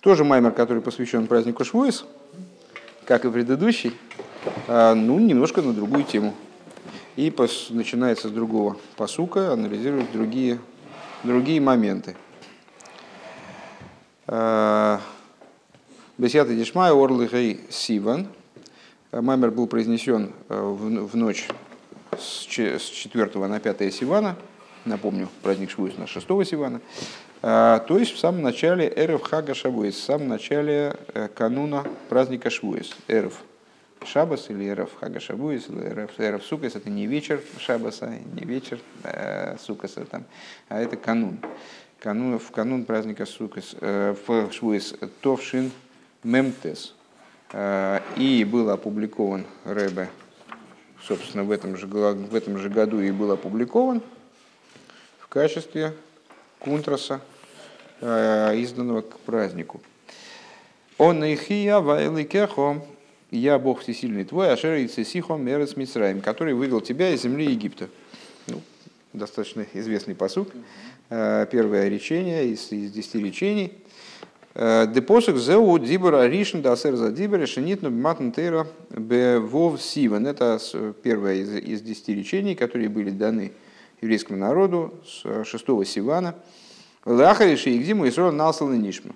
Тоже маймер, который посвящен празднику Швуис, как и предыдущий, а, ну, немножко на другую тему. И начинается с другого посука, анализирует другие, другие моменты. А, Бесята Дишмай Орлыхай Сиван. Маймер был произнесен в ночь с 4 на 5 Сивана, напомню, праздник Швуис на 6 Сивана, а, то есть в самом начале Эрев Хага Шавуис, в самом начале э, кануна праздника Швуис. Эрев Шабас или Эрев Хага Шавуис, или Эрев, Эрев Сукас, это не вечер Шабаса, не вечер э, Сукаса, там, а это канун. канун. В канун праздника Сукас, э, в Швуис Товшин Мемтес. Э, и был опубликован Рэбе собственно, в этом же, в этом же году и был опубликован в качестве кунтраса, э, изданного к празднику. Он ихия вайликехо, я Бог всесильный твой, ашер и цесихо мерец Мицраим, который вывел тебя из земли Египта. Ну, достаточно известный посуд. Э, первое речение из, из десяти речений – Депосок зеу дибора ришн да сэр за дибора шенит но матн тейра бевов сиван. Это первое из, из десяти речений, которые были даны еврейскому народу с шестого сивана. Лахариши и гдиму Исрол насал нишма.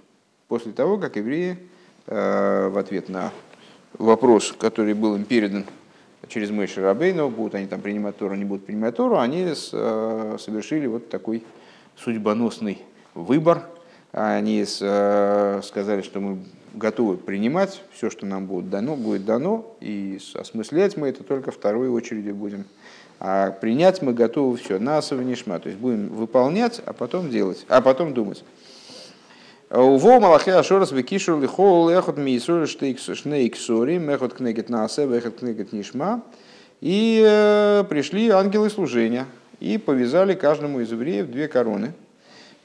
После того, как евреи э, в ответ на вопрос, который был им передан через Мойши Рабейну, будут они там принимать Тору, не будут принимать Тору, они э, совершили вот такой судьбоносный выбор – они э, сказали, что мы готовы принимать все, что нам будет дано, будет дано, и осмыслять мы это только второй очереди будем. А принять мы готовы все, насов нишма, то есть будем выполнять, а потом делать, а потом думать. Уво малахе ашорас векишур лихол эхот миисур шнейк сори, мехот кнегет насе, вехот кнегет нишма. И э, пришли ангелы служения и повязали каждому из евреев две короны.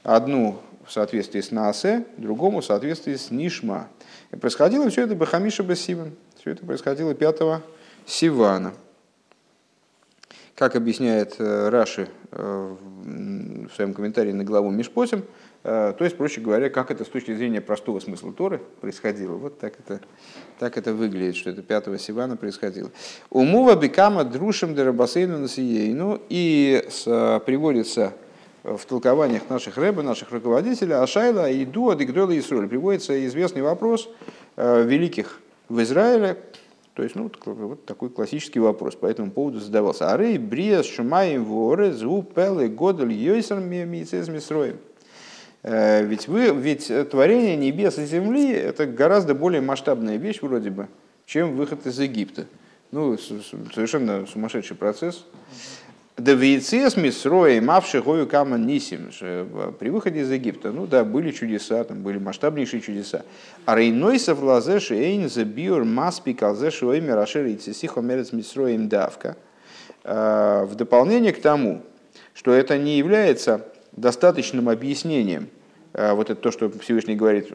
Одну в соответствии с Наасе, другому в соответствии с Нишма. И происходило все это Бахамиша Басиван. Все это происходило 5 Сивана. Как объясняет э, Раши э, в своем комментарии на главу Мишпотим, э, то есть, проще говоря, как это с точки зрения простого смысла Торы происходило. Вот так это, так это выглядит, что это 5 Сивана происходило. Умува бикама друшем дерабасейну насиейну. И приводится в толкованиях наших рэба, наших руководителей, Ашайла и Дуа Дигдола Исроль приводится известный вопрос великих в Израиле, то есть, ну, вот такой классический вопрос по этому поводу задавался. Ары, Бриас, Шумаем, Воре, Зу, Пелы, Годель, Йойсер, Мицез, Мисроем. Э, ведь, вы, ведь творение небес и земли – это гораздо более масштабная вещь вроде бы, чем выход из Египта. Ну, совершенно сумасшедший процесс. Давиецес мисрои мавши гою кама нисим. При выходе из Египта, ну да, были чудеса, там были масштабнейшие чудеса. А рейнойсов лазеш эйн за биор маспи калзеш ойми рашири цисихо мерец мисроим давка. А, в дополнение к тому, что это не является достаточным объяснением, а, вот это то, что Всевышний говорит,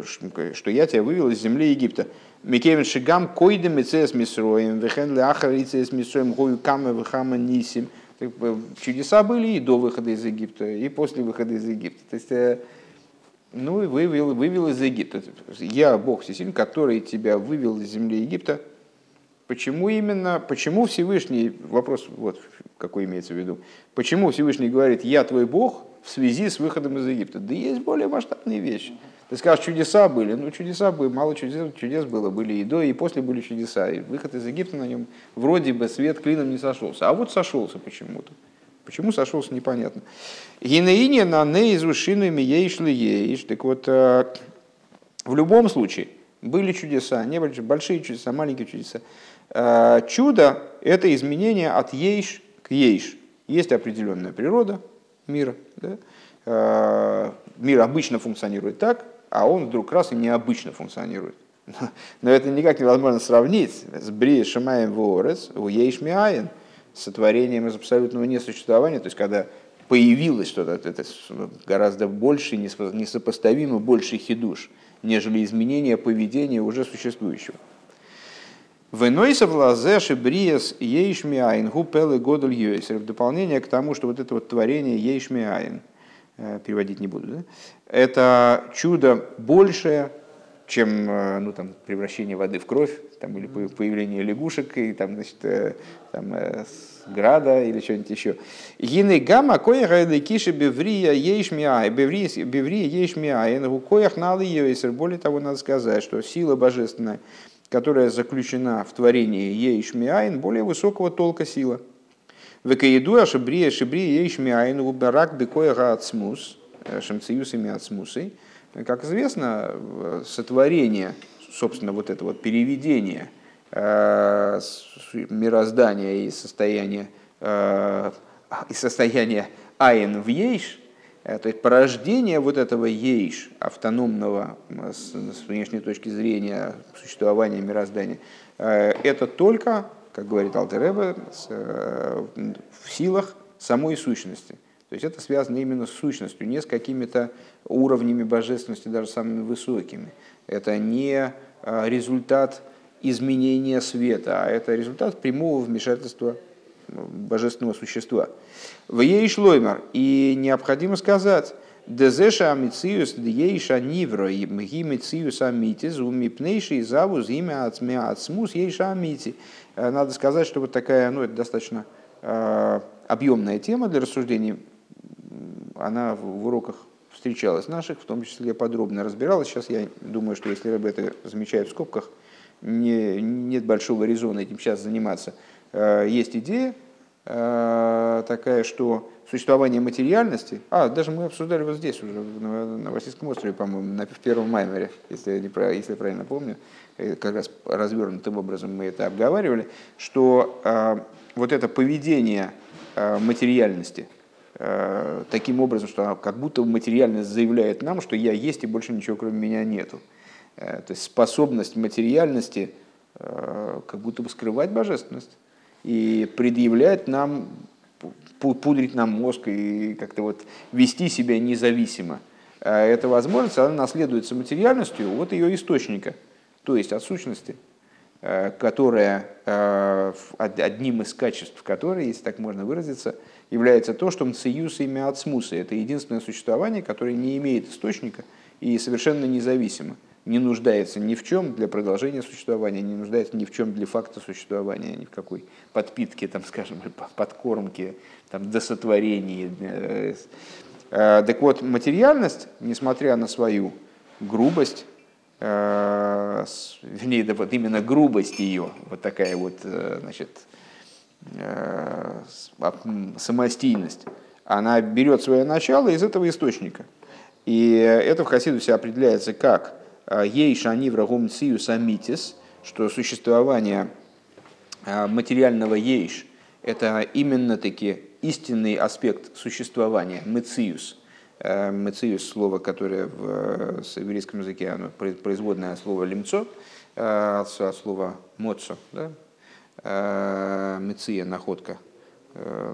что я тебя вывел из земли Египта. Микевин шигам койдем и цес мисроим, вехен леахар и цес мисроим, гою кама вехама нисим – чудеса были и до выхода из Египта, и после выхода из Египта. То есть, э, ну и вывел, вывел из Египта. Я Бог Всесильный, который тебя вывел из земли Египта. Почему именно, почему Всевышний, вопрос вот какой имеется в виду, почему Всевышний говорит, я твой Бог в связи с выходом из Египта? Да есть более масштабные вещи. Ты скажешь, чудеса были. Ну, чудеса были, мало чудес, чудес было. Были и до, и после были чудеса. И выход из Египта на нем вроде бы свет клином не сошелся. А вот сошелся почему-то. Почему сошелся, непонятно. Гинеине на неизушинами ейшли ейш. Так вот, э, в любом случае, были чудеса, не были большие чудеса, маленькие чудеса. Э, чудо – это изменение от ейш к ейш. Есть определенная природа мира. Да? Э, мир обычно функционирует так, а он вдруг раз и необычно функционирует. Но это никак невозможно сравнить с Брия Шамаем Ворец, у Ейшмиаин, сотворением из абсолютного несуществования, то есть когда появилось что-то, это гораздо больше, несопоставимо больше хидуш, нежели изменение поведения уже существующего. Венойсов лазеши бриес ейшмиаин гупелы йойсер. В дополнение к тому, что вот это вот творение ейшмиаин – переводить не буду, да? это чудо большее, чем ну, там, превращение воды в кровь, там, или появление лягушек, и там, значит, там, града или что-нибудь еще. Гины гамма коях киши беврия ейш миай, беврия ейш миай, у коях налы йойсер. Более того, надо сказать, что сила божественная, которая заключена в творении ейш миайн, более высокого толка сила. Векаедуа шибрия шибрия ейш миайн, убарак бекояга ацмус, э, шамциюсами ацмусой. Как известно, сотворение, собственно, вот это вот переведение – Э, мироздания и состояния, э, и состояния айн в ейш, то есть порождение вот этого ейш, автономного с внешней точки зрения существования мироздания, это только, как говорит Алтереба, в силах самой сущности. То есть это связано именно с сущностью, не с какими-то уровнями божественности, даже самыми высокими. Это не результат изменения света, а это результат прямого вмешательства божественного существа. В ей шлоймар. И необходимо сказать, Дезеша амициус дьейша нивро мги мициус амитис умипнейший завуз имя ацмус ейша амити. Надо сказать, что вот такая, ну это достаточно э, объемная тема для рассуждений. Она в уроках встречалась наших, в том числе подробно разбиралась. Сейчас я думаю, что если об это замечают в скобках, не, нет большого резона этим сейчас заниматься. Э, есть идея такая, что существование материальности, а, даже мы обсуждали вот здесь уже, на, на острове, по-моему, на, в первом маймере, если я, не, если я правильно помню, э, как раз развернутым образом мы это обговаривали, что э, вот это поведение э, материальности, таким образом, что как будто материальность заявляет нам, что я есть и больше ничего кроме меня нету. Э, то есть способность материальности э, как будто бы скрывать божественность и предъявлять нам, пудрить нам мозг и как-то вот вести себя независимо. А эта возможность, она наследуется материальностью от ее источника, то есть от сущности, э, которая, одним из качеств которой, если так можно выразиться, является то, что мциюс имя ацмуса. Это единственное существование, которое не имеет источника и совершенно независимо не нуждается ни в чем для продолжения существования, не нуждается ни в чем для факта существования, ни в какой подпитке, там, скажем, подкормке, там, досотворении. Э, так вот, материальность, несмотря на свою грубость, э, вернее, да, вот именно грубость ее, вот такая вот, э, значит, самостийность, она берет свое начало из этого источника. И это в Хасидусе определяется как Э, ей шани врагом циюс амитис, что существование э, материального ейш – это именно таки истинный аспект существования, мециус. Э, мециус – слово, которое в еврейском языке, оно производное от слова лимцо, от слова моцо, да? меция – находка,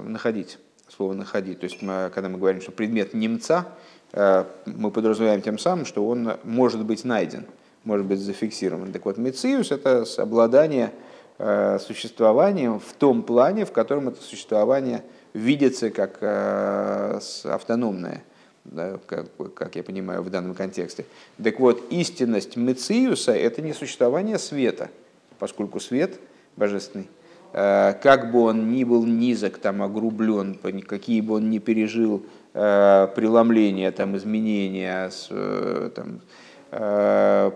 находить, слово находить. То есть, когда мы говорим, что предмет немца – Э, мы подразумеваем тем самым, что он может быть найден, может быть зафиксирован. Так вот, мециус – это обладание э, существованием в том плане, в котором это существование видится как э, автономное, да, как, как я понимаю в данном контексте. Так вот, истинность Мециуса – это не существование света, поскольку свет божественный, как бы он ни был низок, там, огрублен, какие бы он ни пережил Э, преломления, там, изменения, э, там, э,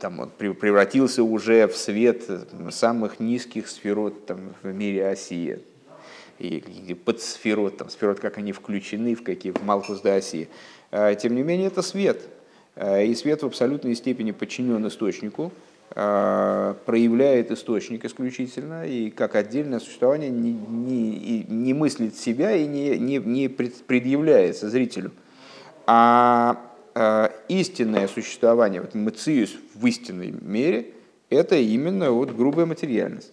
там он превратился уже в свет самых низких сферот там, в мире Осии. И подсферот, там, сферот, как они включены, в какие в Малхус до Осии. Тем не менее, это свет. И свет в абсолютной степени подчинен источнику, проявляет источник исключительно и как отдельное существование не, не, не мыслит себя и не, не, не предъявляется зрителю. А, а истинное существование, вот мациус в истинной мере, это именно вот грубая материальность.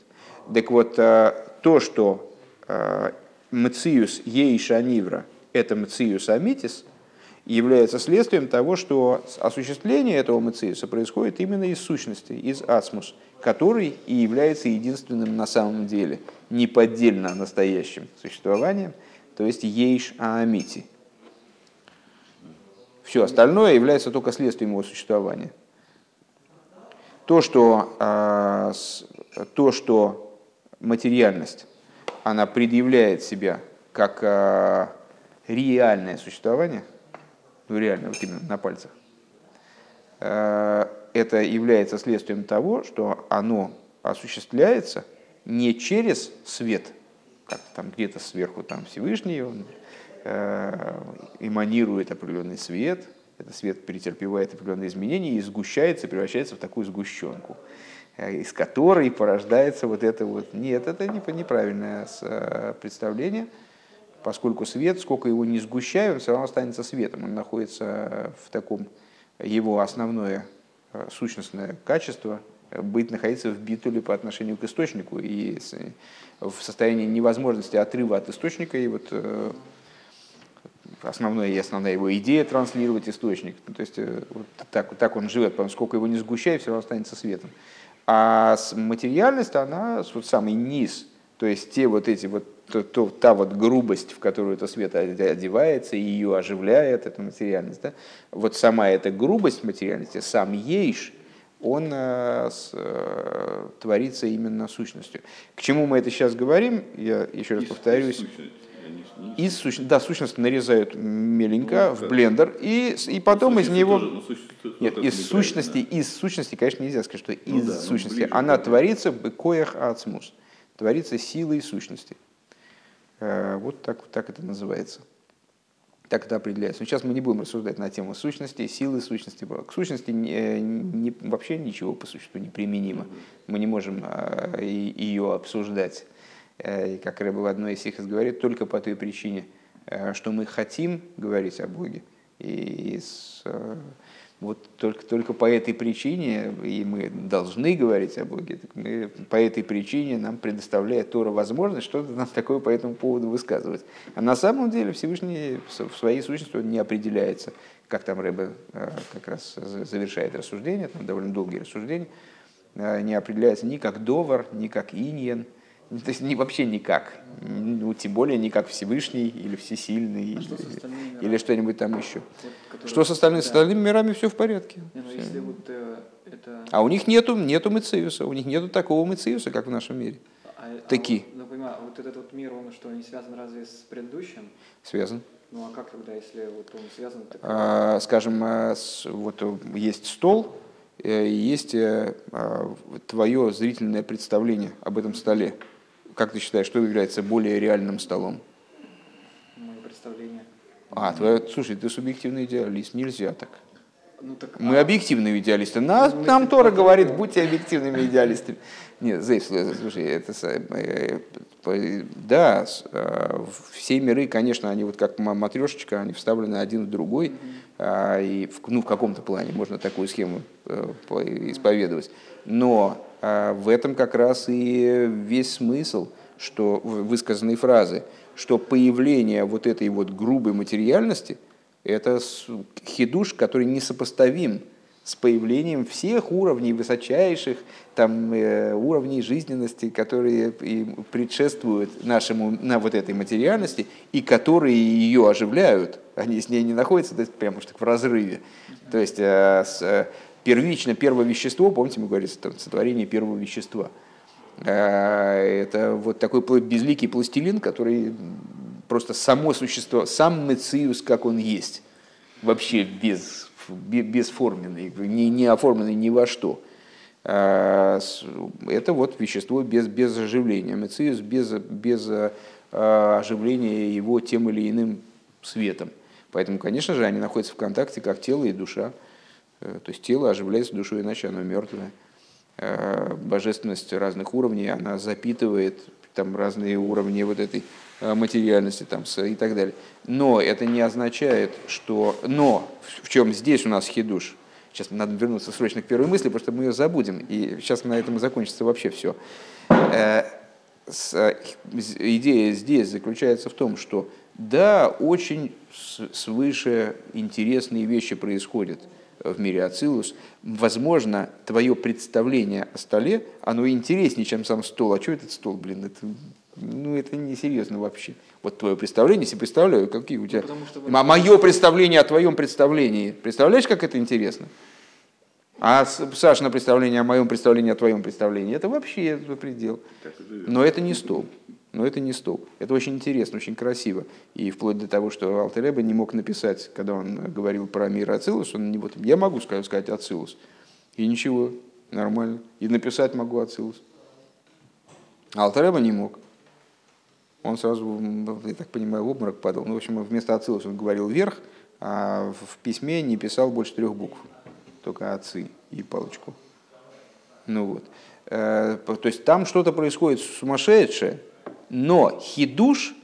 Так вот, а, то, что а, мациус ейша нивра, это мациус амитис – является следствием того, что осуществление этого мациуса происходит именно из сущности, из асмус, который и является единственным на самом деле, неподдельно настоящим существованием, то есть ейш аамити. Все остальное является только следствием его существования. То, что, то, что материальность, она предъявляет себя как реальное существование, ну реально, вот именно на пальцах, это является следствием того, что оно осуществляется не через свет, как там где-то сверху там Всевышний, он э, эманирует определенный свет, этот свет претерпевает определенные изменения и сгущается, превращается в такую сгущенку, э, из которой порождается вот это вот. Нет, это неправильное э, представление, поскольку свет, сколько его не сгущаю, он все равно останется светом. Он находится в таком, его основное Э, сущностное качество э, быть находиться в битуле по отношению к источнику и в состоянии невозможности отрыва от источника и вот э, основная и основная его идея транслировать источник. То есть вот так, так он живет, потому сколько его не сгущай, все равно останется светом. А материальность, она вот самый низ, то есть те вот эти вот то, то, та вот грубость, в которую это свет одевается и ее оживляет, эта материальность, да? вот сама эта грубость материальности, сам ейш, он э, с, э, творится именно сущностью. К чему мы это сейчас говорим? Я еще раз из, повторюсь. Из сущности, да, сущность нарезают меленько ну, в блендер, и, и потом из него... Тоже, ну, Нет, из сущности, да. из сущности, конечно, нельзя сказать, что ну, из да, ну, сущности. Ну, Она творится в коях ацмус, творится силой сущности. Э, вот так, так это называется. Так это определяется. Но сейчас мы не будем рассуждать на тему сущности, силы сущности. К сущности не, не, вообще ничего по существу не применимо. Мы не можем а, ее обсуждать. Э, и как Рэба в одной из их говорит, только по той причине, э, что мы хотим говорить о Боге. И с, вот только, только по этой причине, и мы должны говорить о Боге, мы, по этой причине нам предоставляет Тора возможность что-то нам такое по этому поводу высказывать. А на самом деле Всевышний в своей сущности он не определяется, как там Рэбе э, как раз завершает рассуждение, там довольно долгие рассуждения, э, не определяется ни как довар, ни как иньен, то есть не, вообще никак. Ну, тем более не как Всевышний или Всесильный, а или, что или что-нибудь там еще. Вот, что с остальными, да. с остальными мирами все в порядке. Не, ну, все. Вот, э, это... А у них нету, нету Мециуса, у них нету такого Мециуса, как в нашем мире. А, Такие. А, ну, понимаю, вот этот вот мир, он что, не связан разве с предыдущим? Связан. Ну а как тогда, если вот он связан? Так... А, скажем, а, вот есть стол, э, есть э, а, твое зрительное представление об этом столе. Как ты считаешь, что является более реальным столом? Мое представление. А, твое, слушай, ты субъективный идеалист, нельзя так. Ну, так Мы а... объективные идеалисты. Нас, ну, нам Тора говорит, будьте объективными идеалистами. Нет, Зейф, слушай, это, э, да, э, все миры, конечно, они вот как матрешечка, они вставлены один в другой. И в, ну, в каком-то плане можно такую схему исповедовать. Но а в этом как раз и весь смысл что, высказанной фразы, что появление вот этой вот грубой материальности – это хидуш, который несопоставим с появлением всех уровней высочайших там, э, уровней жизненности, которые и предшествуют нашему, на вот этой материальности и которые ее оживляют. Они с ней не находятся то есть, прямо что в разрыве. То есть э, с, первично первое вещество, помните, мы говорили, там, сотворение первого вещества. А, это вот такой безликий пластилин, который просто само существо, сам мециус, как он есть, вообще без, бесформенный, не, не оформленный ни во что. А, это вот вещество без, без оживления, мециус без, без а, оживления его тем или иным светом. Поэтому, конечно же, они находятся в контакте как тело и душа. Э, то есть тело оживляется душой, иначе оно мертвое. Э, божественность разных уровней, она запитывает там разные уровни вот этой материальности там, и так далее. Но это не означает, что... Но в чем здесь у нас хидуш? Сейчас надо вернуться срочно к первой мысли, потому что мы ее забудем. И сейчас на этом и закончится вообще все. Идея здесь заключается в том, что да, очень свыше интересные вещи происходят – в мире Ацилус, возможно, твое представление о столе, оно интереснее, чем сам стол. А что этот стол, блин, это, ну, это несерьезно вообще. Вот твое представление, если представляю, какие у тебя... А мое представление о твоем представлении, представляешь, как это интересно? А Сашина представление о моем представлении, о твоем представлении, это вообще предел. Но это не столб. Но это не столб. Это очень интересно, очень красиво. И вплоть до того, что Алтереба не мог написать, когда он говорил про мир Ацилус, он не вот, я могу сказать, сказать Ацилус. И ничего, нормально. И написать могу Ацилус. Алтереба не мог. Он сразу, я так понимаю, в обморок падал. Ну, в общем, вместо Ацилус он говорил вверх, а в письме не писал больше трех букв. Только отцы и палочку. Ну вот. Э, то есть там что-то происходит сумасшедшее, но хидуш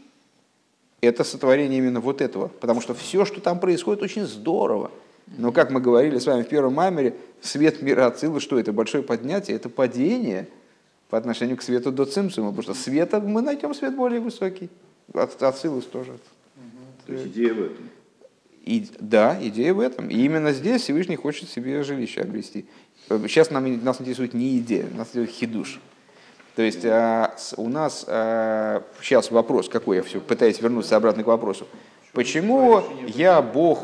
– это сотворение именно вот этого. Потому что все, что там происходит, очень здорово. Но, как мы говорили с вами в первом маймере, свет мира Ацилы, что это? Большое поднятие, это падение по отношению к свету до Цимсума. Потому что света мы найдем свет более высокий. Ацилус тоже. То есть идея в этом. И, да, идея в этом. И именно здесь Всевышний хочет себе жилище обрести. Сейчас нам, нас интересует не идея, нас интересует хидуш. То есть а, у нас а, сейчас вопрос какой, я все пытаюсь вернуться обратно к вопросу. Почему я Бог,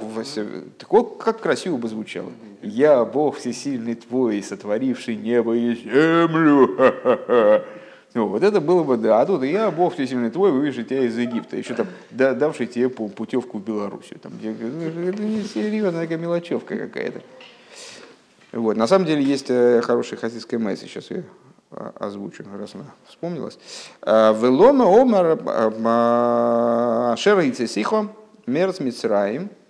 такой, как красиво бы звучало, я Бог всесильный твой, сотворивший небо и землю, Ну, вот это было бы, да. А тут я, Бог всесильный твой, вывезший тебя из Египта. Еще там давший тебе путевку в Белоруссию. Там, ну, это не серьезная такая мелочевка какая-то. Вот. На самом деле есть э, хорошая хасидская майса, сейчас я а, озвучу, раз она вспомнилась. А, Велома омар а, шера сихо мерц мицраим –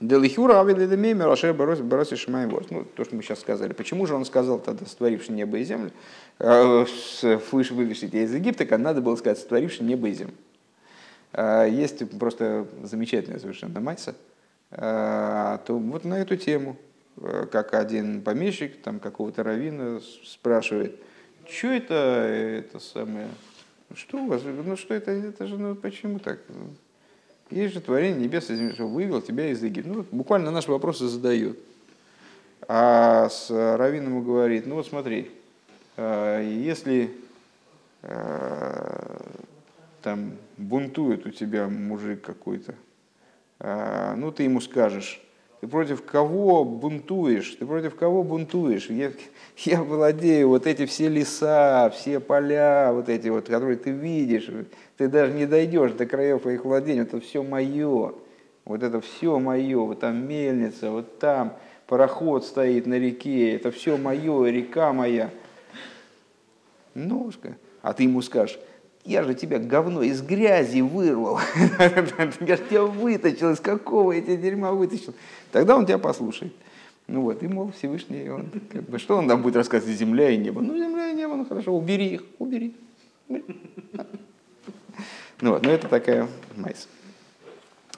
Делихюра авилидемеймер ашер бароси шимаем ворс. Ну, то, что мы сейчас сказали. Почему же он сказал тогда, сотворивший небо и землю, э, выше вывешить из Египта, когда надо было сказать, сотворивший небо и землю. Э, есть просто замечательная совершенно майса, э, то вот на эту тему, как один помещик, там какого-то равина спрашивает, что это, это самое, что у вас, ну что это, это же, ну почему так? Есть же творение небес и что вывел тебя из Египта. Ну, буквально наши вопросы задает. А с Равином говорит, ну вот смотри, а, если там бунтует у тебя мужик какой-то, ну ты ему скажешь, ты против кого бунтуешь? Ты против кого бунтуешь? Я, я владею вот эти все леса, все поля, вот эти вот, которые ты видишь. Ты даже не дойдешь до краев твоих владений. Это все мое. Вот это все мое. Вот там мельница, вот там пароход стоит на реке. Это все мое, река моя. Ну, а ты ему скажешь, я же тебя говно из грязи вырвал. Я же тебя вытащил, из какого я тебя дерьма вытащил. Тогда он тебя послушает. Ну вот, и, мол, Всевышний, он, как бы, что он нам будет рассказывать, земля и небо? Ну, земля и небо, ну хорошо, убери их, убери. Ну вот, ну это такая майс.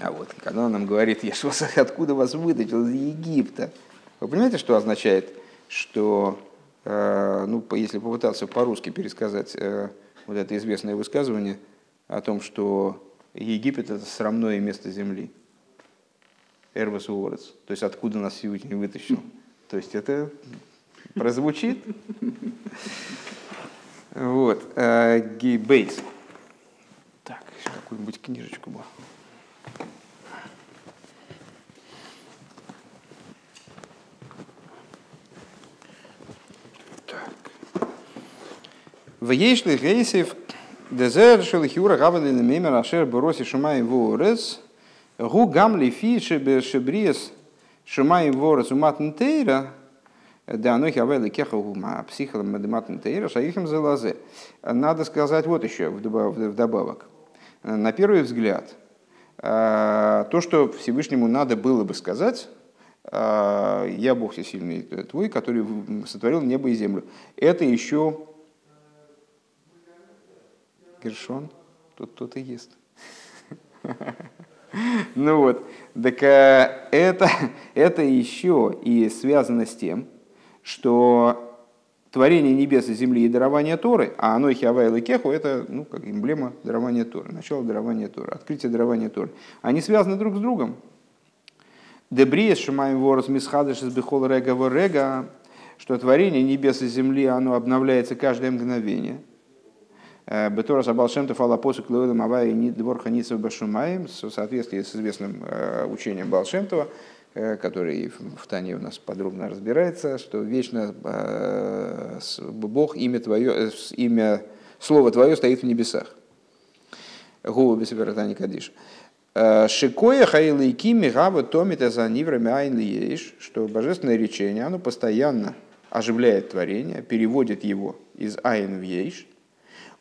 А вот, когда он нам говорит, я вас откуда вас вытащил, из Египта. Вы понимаете, что означает, что, э, ну, если попытаться по-русски пересказать э, вот это известное высказывание о том, что Египет – это срамное место земли. Эрвас Уорец. То есть откуда нас Всевышний вытащил. То есть это прозвучит. Вот. Э, Гейбейтс. Так, какую-нибудь книжечку бы. В Ейшли Гейсев Дезер Шелихюра Гавали Мемер Ашер Бороси Шумай Ворес Гу гамли фи шебриес шумай ворос уматн тейра, да оно хавели кеха гума психолом матн тейра шаихим залазе. Надо сказать вот еще вдобавок. На первый взгляд, то, что Всевышнему надо было бы сказать, я Бог всесильный твой, который сотворил небо и землю. Это еще Гершон, тут кто-то ест. Ну вот, так э, это, это еще и связано с тем, что творение небес и земли и дарование Торы, а оно Хиавай и Кеху, это ну, как эмблема дарования Торы, начало дарования Торы, открытие дарования Торы. Они связаны друг с другом. Дебриес шумаем ворос мисхадыш из бихол рега рега, что творение небес и земли, оно обновляется каждое мгновение – Э, Бетора Сабалшемтов Аллапосу Клоэлем Авай Нид Двор Ханицев Башумаем в соответствии с известным э, учением Балшемтова, который в Тане у нас подробно разбирается, что вечно Бог, имя твое, имя, слово твое стоит в небесах. Губа Бесибератани Кадиш. Шикоя хайлайки мигава томита за ниврами айн что божественное речение, оно постоянно оживляет творение, переводит его из айн в ейш.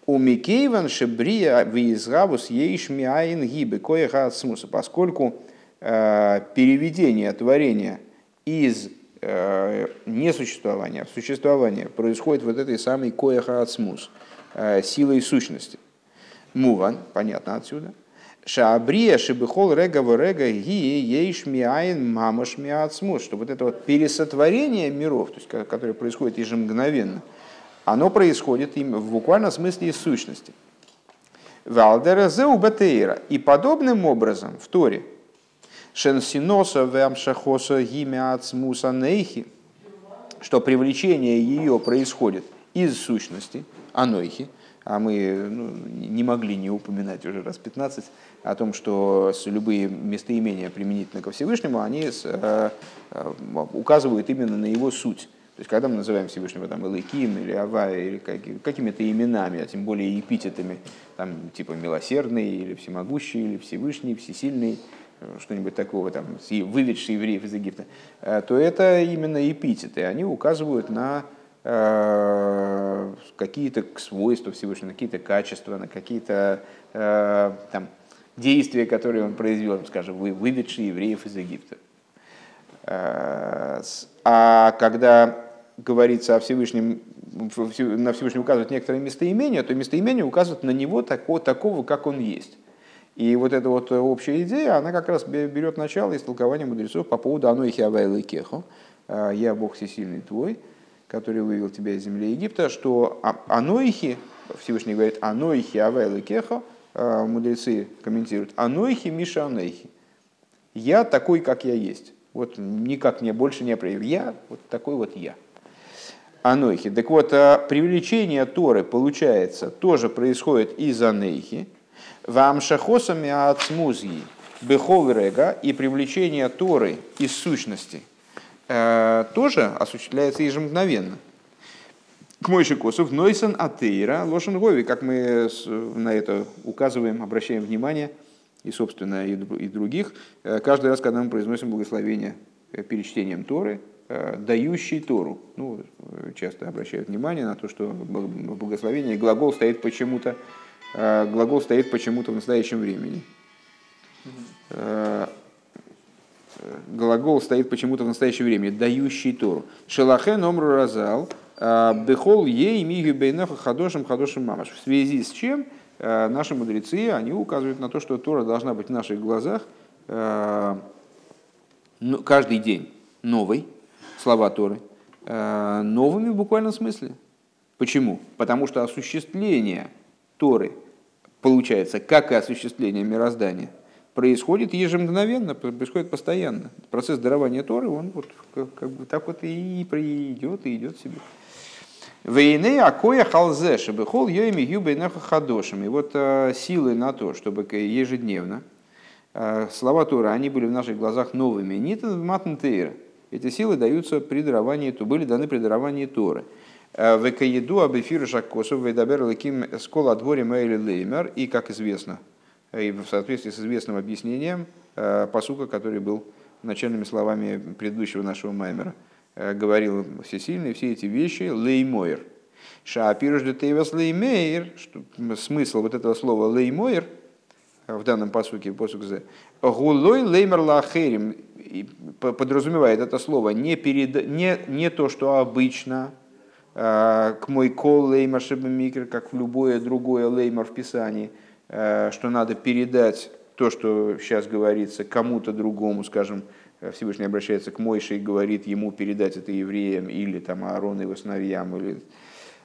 У Микейван шебрия визгавус ейш ми айн гибы коя смуса, поскольку э, переведение творения из э, несуществования в существование происходит вот этой самой коя смус, э, силой сущности. Муван, понятно отсюда – Шаабрия шибихол рега рега ги ейш миаин мамаш миацмус, что вот это вот пересотворение миров, то есть, которое происходит ежемгновенно, оно происходит им в буквальном смысле из сущности. Валдера зеубатейра. И подобным образом в Торе Шенсиноса вямшахоса гимиацмуса нейхи, что привлечение ее происходит из сущности, анойхи, а мы ну, не могли не упоминать уже раз 15 о том, что любые местоимения применительно ко Всевышнему, они э, э, указывают именно на его суть. То есть, когда мы называем Всевышнего там, Элыким или Авая, или какими-то именами, а тем более эпитетами, там, типа милосердный, или всемогущий, или Всевышний, всесильный, э, что-нибудь такого, там, выведший евреев из Египта, то это именно эпитеты. Они указывают на какие-то свойства Всевышнего, на какие-то качества, на какие-то там, действия, которые он произвел, скажем, выведший евреев из Египта. Э, а когда говорится о Всевышнем, на Всевышнем указывают некоторые местоимения, то местоимение указывает на него такого, такого, как он есть. И вот эта вот общая идея, она как раз берет начало из толкования мудрецов по поводу «Аной хиавай кехо», «Э, «Я Бог всесильный твой», который вывел тебя из земли Египта, что «А, «Анойхи», Всевышний говорит «Анойхи авай кехо», Э, мудрецы комментируют, анойхи миша анойхи. Я такой, как я есть. Вот никак мне больше не проявил. Я вот такой вот я. Анойхи. Так вот, э, привлечение Торы, получается, тоже происходит из анейхи. Вам шахосами ацмузги бехол рега и привлечение Торы из сущности э, тоже осуществляется ежемгновенно к Мойши Косов, Нойсон Атеира, Лошен Гови, как мы на это указываем, обращаем внимание, и, собственно, и других, э, каждый раз, когда мы произносим благословение э, перед чтением Торы, дающий Тору. Ну, часто обращают внимание на то, что в благословении глагол стоит почему-то, глагол стоит почему-то в настоящем времени. Глагол стоит почему-то в настоящем времени, дающий Тору. Шелахен омру разал – Бехол ей миги бейнеха хадошим хадошим мамаш. В связи с чем наши мудрецы, они указывают на то, что Тора должна быть в наших глазах ну, каждый день новой, слова Торы, новыми в буквальном смысле. Почему? Потому что осуществление Торы получается, как и осуществление мироздания, происходит ежемгновенно, происходит постоянно. Процесс дарования Торы, он вот как бы так вот и идет, и идет себе. Вейне акоя халзе, хол йоими юбей хадошим. И вот э, силы на то, чтобы ежедневно э, слова Тора, они были в наших глазах новыми. Нитан матнтейра. Эти силы даются при даровании, то были даны при даровании Торы. Э, Векаеду об эфиру Шакосов, Вейдабер Лаким Скола Адворе Мэйли Леймер. И, как известно, и в соответствии с известным объяснением посука, который был начальными словами предыдущего нашего Маймера – Э, говорил всесильный, все эти вещи леймойр. Шаапируш де тейвас леймейр, смысл вот этого слова леймойр в данном посуке, посук зе, гулой леймер лахерим, подразумевает это слово не, перед, не, не то, что обычно, э, к мой кол леймер микр, как в любое другое леймер в Писании, э, что надо передать то, что сейчас говорится, кому-то другому, скажем, Всевышний обращается к Мойше и говорит ему передать это евреям или там Аарону его сыновьям, или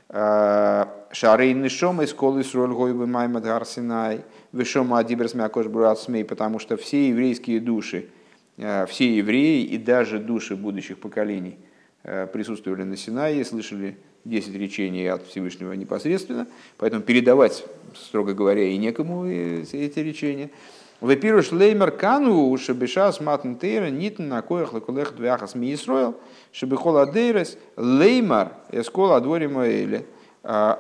э, Шарейн Нишом из Колы Сроль Гойбы Маймад Гарсинай, Вишома Адиберс Мякош Смей, потому что все еврейские души, все евреи и даже души будущих поколений присутствовали на Синае, слышали 10 речений от Всевышнего непосредственно, поэтому передавать, строго говоря, и некому эти речения. Вепируш леймер кану, шебеша сматн тейра, нитн на коях лакулех двяхас ми Исроил, шебехол адейрес, леймар, эскол адворим или.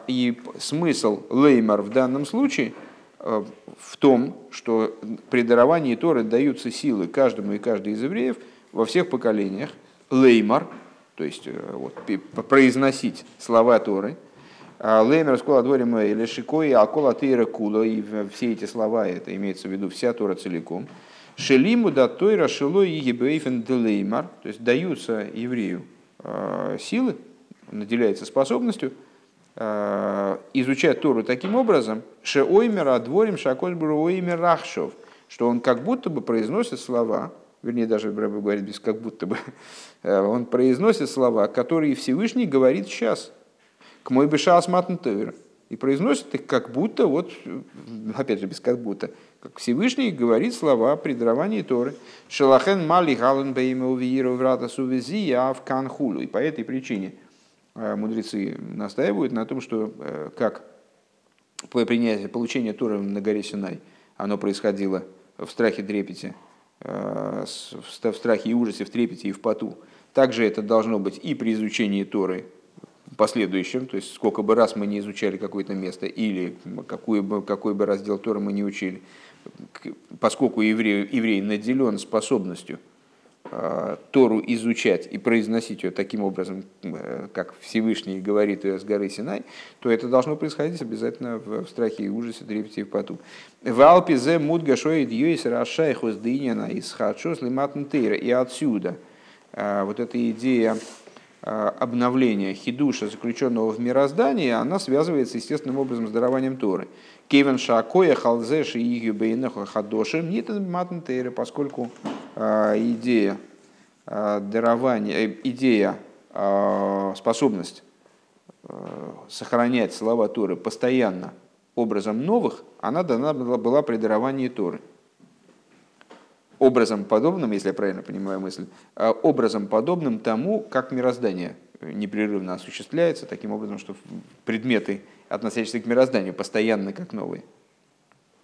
И смысл леймар в данном случае э, в том, что при даровании Торы даются силы каждому и каждой из евреев во всех поколениях. Леймар, то есть э, вот, произносить слова Торы – а, Леймер скола дворим или шикой, акола тейра кула, и все эти слова, это имеется в виду вся Тора целиком. Шелиму да тойра шило и ебейфен делеймар, то есть даются еврею а, силы, наделяется способностью изучать Тору таким образом, ше оймер дворим шакольбру оймер рахшов, что он как будто бы произносит слова, вернее даже Брэбе говорит без как будто бы, он произносит слова, которые Всевышний говорит сейчас – к мой бешас матнтевер. И произносит их как будто, вот, опять же, без как будто, как Всевышний говорит слова при даровании Торы. Шелахен мали гален бейме увииру врата сувези в канхулу. И по этой причине э, мудрецы настаивают на том, что э, как по принятию, получение Торы на горе Синай, оно происходило в страхе трепете, э, в страхе и ужасе, в трепете и в поту. Также это должно быть и при изучении Торы последующем, то есть сколько бы раз мы не изучали какое-то место или какой бы, какой бы раздел Тора мы не учили, поскольку еврей, еврей наделен способностью э, Тору изучать и произносить ее таким образом, э, как Всевышний говорит ее с горы Синай, то это должно происходить обязательно в, страхе и ужасе, трепете и в поту. В Алпе зе мудга шоид юис рашайхус дыняна из хадшос лиматн И отсюда э, вот эта идея Э, обновления хидуша, заключенного в мироздании, она связывается естественным образом с дарованием Торы. Кевен шакоя халзеш и игю бейнеха хадошем нитен поскольку э, идея э, дарования, идея, способность сохранять слова Торы постоянно образом новых, она дана была при даровании Торы. Образом подобным, если я правильно понимаю мысль, а, образом подобным тому, как мироздание непрерывно осуществляется, таким образом, что предметы, относящиеся к мирозданию, постоянно как новые –